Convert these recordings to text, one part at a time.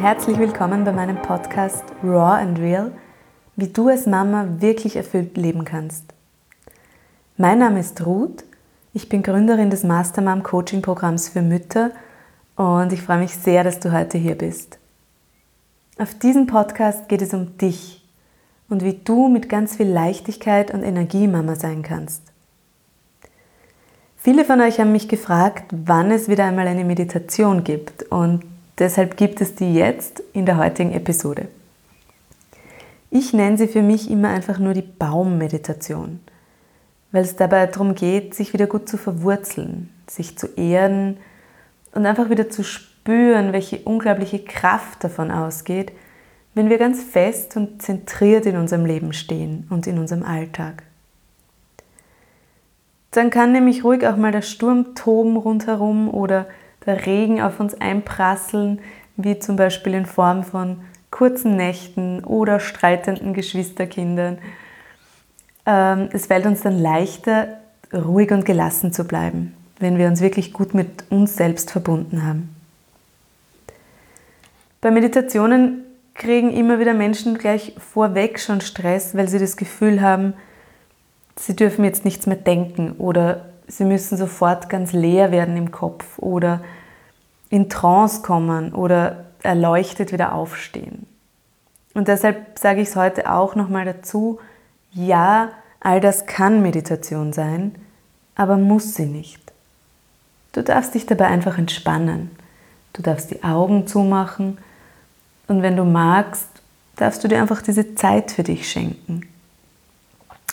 Herzlich willkommen bei meinem Podcast Raw and Real, wie du als Mama wirklich erfüllt leben kannst. Mein Name ist Ruth, ich bin Gründerin des Mastermom Coaching Programms für Mütter und ich freue mich sehr, dass du heute hier bist. Auf diesem Podcast geht es um dich und wie du mit ganz viel Leichtigkeit und Energie Mama sein kannst. Viele von euch haben mich gefragt, wann es wieder einmal eine Meditation gibt und deshalb gibt es die jetzt in der heutigen Episode. Ich nenne sie für mich immer einfach nur die Baummeditation, weil es dabei darum geht, sich wieder gut zu verwurzeln, sich zu erden und einfach wieder zu spüren, welche unglaubliche Kraft davon ausgeht, wenn wir ganz fest und zentriert in unserem Leben stehen und in unserem Alltag. Dann kann nämlich ruhig auch mal der Sturm toben rundherum oder der Regen auf uns einprasseln, wie zum Beispiel in Form von kurzen Nächten oder streitenden Geschwisterkindern. Ähm, es fällt uns dann leichter, ruhig und gelassen zu bleiben, wenn wir uns wirklich gut mit uns selbst verbunden haben. Bei Meditationen kriegen immer wieder Menschen gleich vorweg schon Stress, weil sie das Gefühl haben, sie dürfen jetzt nichts mehr denken oder sie müssen sofort ganz leer werden im Kopf oder in Trance kommen oder erleuchtet wieder aufstehen. Und deshalb sage ich es heute auch nochmal dazu, ja, all das kann Meditation sein, aber muss sie nicht. Du darfst dich dabei einfach entspannen. Du darfst die Augen zumachen und wenn du magst, darfst du dir einfach diese Zeit für dich schenken.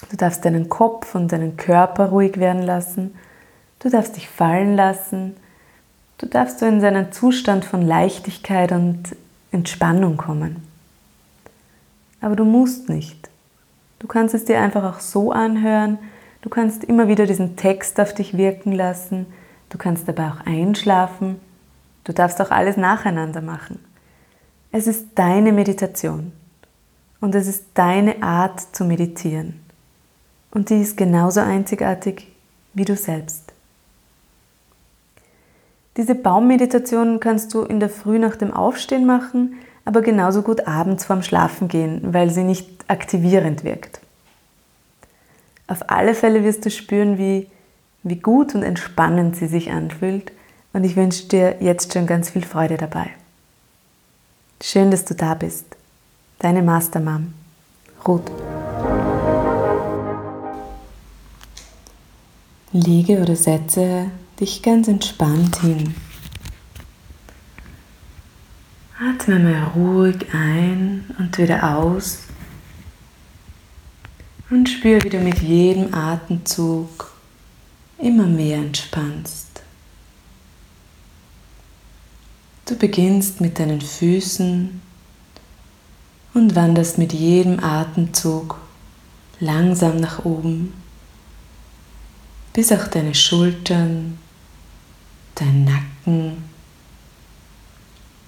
Du darfst deinen Kopf und deinen Körper ruhig werden lassen. Du darfst dich fallen lassen. Du darfst so in seinen Zustand von Leichtigkeit und Entspannung kommen. Aber du musst nicht. Du kannst es dir einfach auch so anhören. Du kannst immer wieder diesen Text auf dich wirken lassen. Du kannst dabei auch einschlafen. Du darfst auch alles nacheinander machen. Es ist deine Meditation und es ist deine Art zu meditieren und die ist genauso einzigartig wie du selbst. Diese Baummeditation kannst du in der Früh nach dem Aufstehen machen, aber genauso gut abends vorm Schlafen gehen, weil sie nicht aktivierend wirkt. Auf alle Fälle wirst du spüren, wie, wie gut und entspannend sie sich anfühlt und ich wünsche dir jetzt schon ganz viel Freude dabei. Schön, dass du da bist. Deine Mastermom, Ruth. Liege oder setze dich ganz entspannt hin. Atme mal ruhig ein und wieder aus und spüre, wie du mit jedem Atemzug immer mehr entspannst. Du beginnst mit deinen Füßen und wanderst mit jedem Atemzug langsam nach oben bis auch deine Schultern, dein Nacken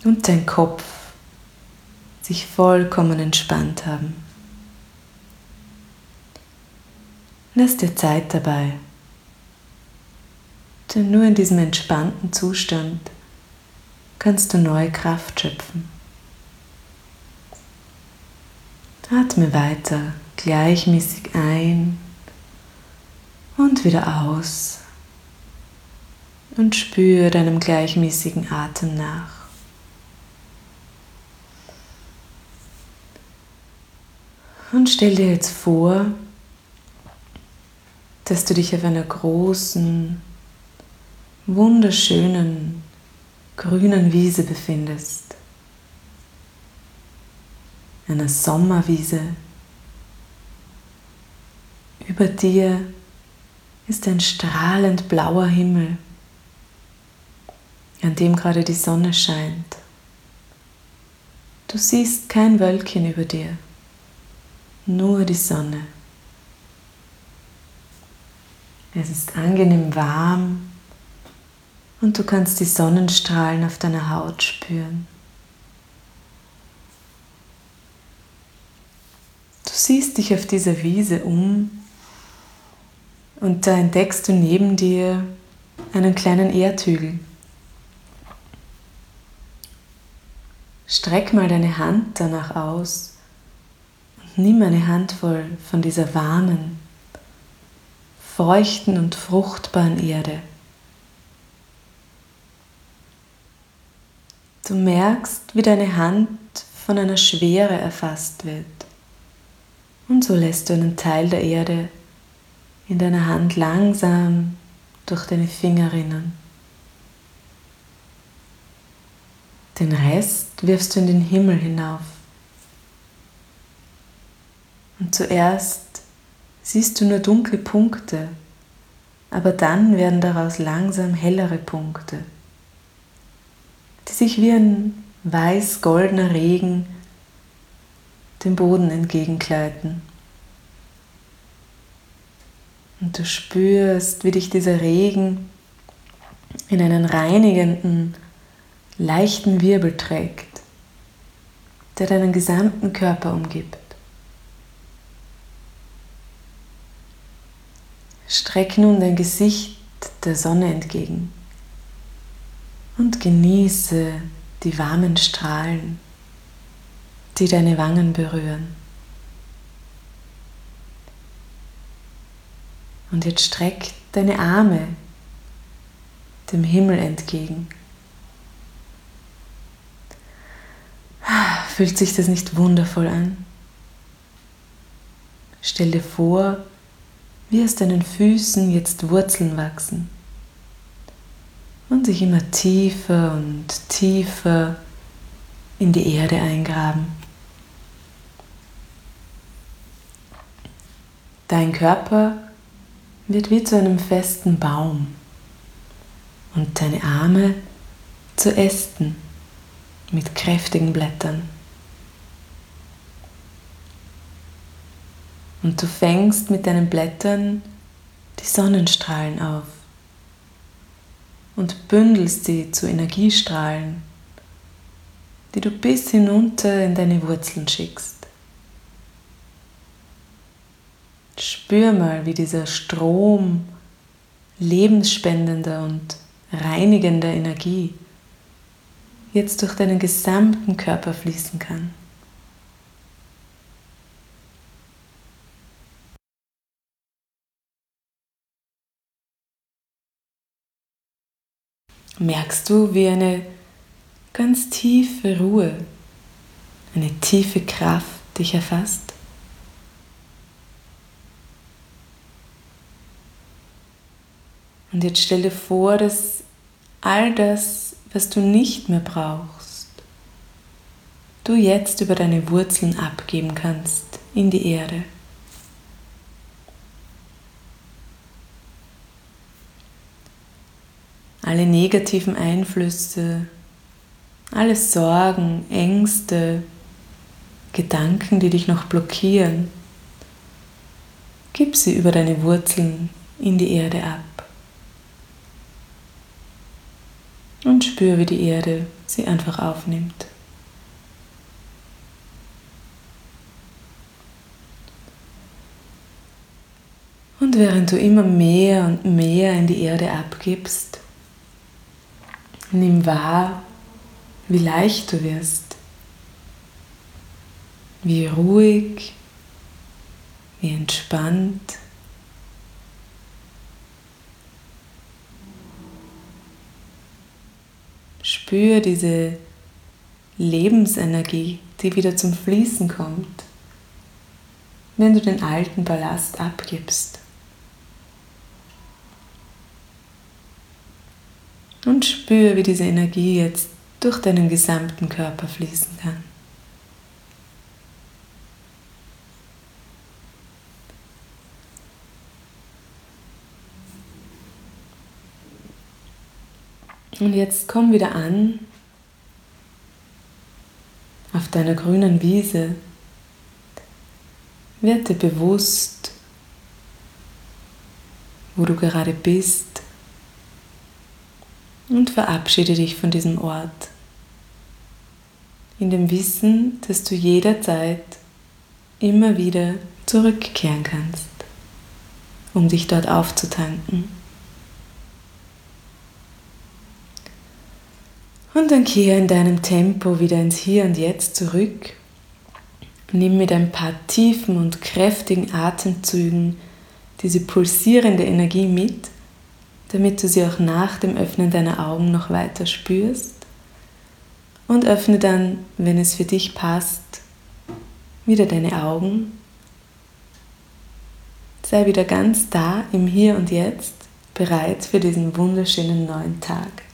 und dein Kopf sich vollkommen entspannt haben. Lass dir Zeit dabei, denn nur in diesem entspannten Zustand kannst du neue Kraft schöpfen. Atme weiter gleichmäßig ein und wieder aus und spüre deinem gleichmäßigen Atem nach. Und stell dir jetzt vor, dass du dich auf einer großen, wunderschönen, grünen Wiese befindest. Einer Sommerwiese. Über dir ist ein strahlend blauer Himmel, an dem gerade die Sonne scheint. Du siehst kein Wölkchen über dir, nur die Sonne. Es ist angenehm warm und du kannst die Sonnenstrahlen auf deiner Haut spüren. Du siehst dich auf dieser Wiese um und da entdeckst du neben dir einen kleinen Erdhügel. streck mal deine Hand danach aus und nimm eine Handvoll von dieser warmen, feuchten und fruchtbaren Erde. Du merkst, wie deine Hand von einer Schwere erfasst wird. Und so lässt du einen Teil der Erde in deiner Hand langsam durch deine Finger rinnen. Den Rest wirfst du in den Himmel hinauf. Und zuerst siehst du nur dunkle Punkte, aber dann werden daraus langsam hellere Punkte, die sich wie ein weiß-goldener Regen dem Boden entgegengleiten. Und du spürst, wie dich dieser Regen in einen reinigenden, leichten Wirbel trägt, der deinen gesamten Körper umgibt. Streck nun dein Gesicht der Sonne entgegen und genieße die warmen Strahlen, die deine Wangen berühren. Und jetzt streck deine Arme dem Himmel entgegen. Fühlt sich das nicht wundervoll an? Stell dir vor, wie aus deinen Füßen jetzt Wurzeln wachsen und sich immer tiefer und tiefer in die Erde eingraben. Dein Körper wird wie zu einem festen Baum und deine Arme zu Ästen mit kräftigen Blättern. Und du fängst mit deinen Blättern die Sonnenstrahlen auf und bündelst sie zu Energiestrahlen, die du bis hinunter in deine Wurzeln schickst. Spür mal, wie dieser Strom lebensspendender und reinigender Energie jetzt durch deinen gesamten Körper fließen kann. merkst du, wie eine ganz tiefe Ruhe, eine tiefe Kraft dich erfasst. Und jetzt stell dir vor, dass all das, was du nicht mehr brauchst, du jetzt über deine Wurzeln abgeben kannst in die Erde. alle negativen Einflüsse, alle Sorgen, Ängste, Gedanken, die dich noch blockieren, gib sie über deine Wurzeln in die Erde ab. Und spür, wie die Erde sie einfach aufnimmt. Und während du immer mehr und mehr in die Erde abgibst, Nimm wahr, wie leicht du wirst, wie ruhig, wie entspannt. Spür diese Lebensenergie, die wieder zum Fließen kommt, wenn du den alten Ballast abgibst. Und spür, wie diese Energie jetzt durch deinen gesamten Körper fließen kann. Und jetzt komm wieder an auf deiner grünen Wiese. Werde bewusst, wo du gerade bist und verabschiede dich von diesem Ort. In dem Wissen, dass du jederzeit immer wieder zurückkehren kannst, um dich dort aufzutanken. Und dann kehre in deinem Tempo wieder ins Hier und Jetzt zurück. Nimm mit ein paar tiefen und kräftigen Atemzügen diese pulsierende Energie mit, damit du sie auch nach dem Öffnen deiner Augen noch weiter spürst. Und öffne dann, wenn es für dich passt, wieder deine Augen. Sei wieder ganz da im Hier und Jetzt, bereit für diesen wunderschönen neuen Tag.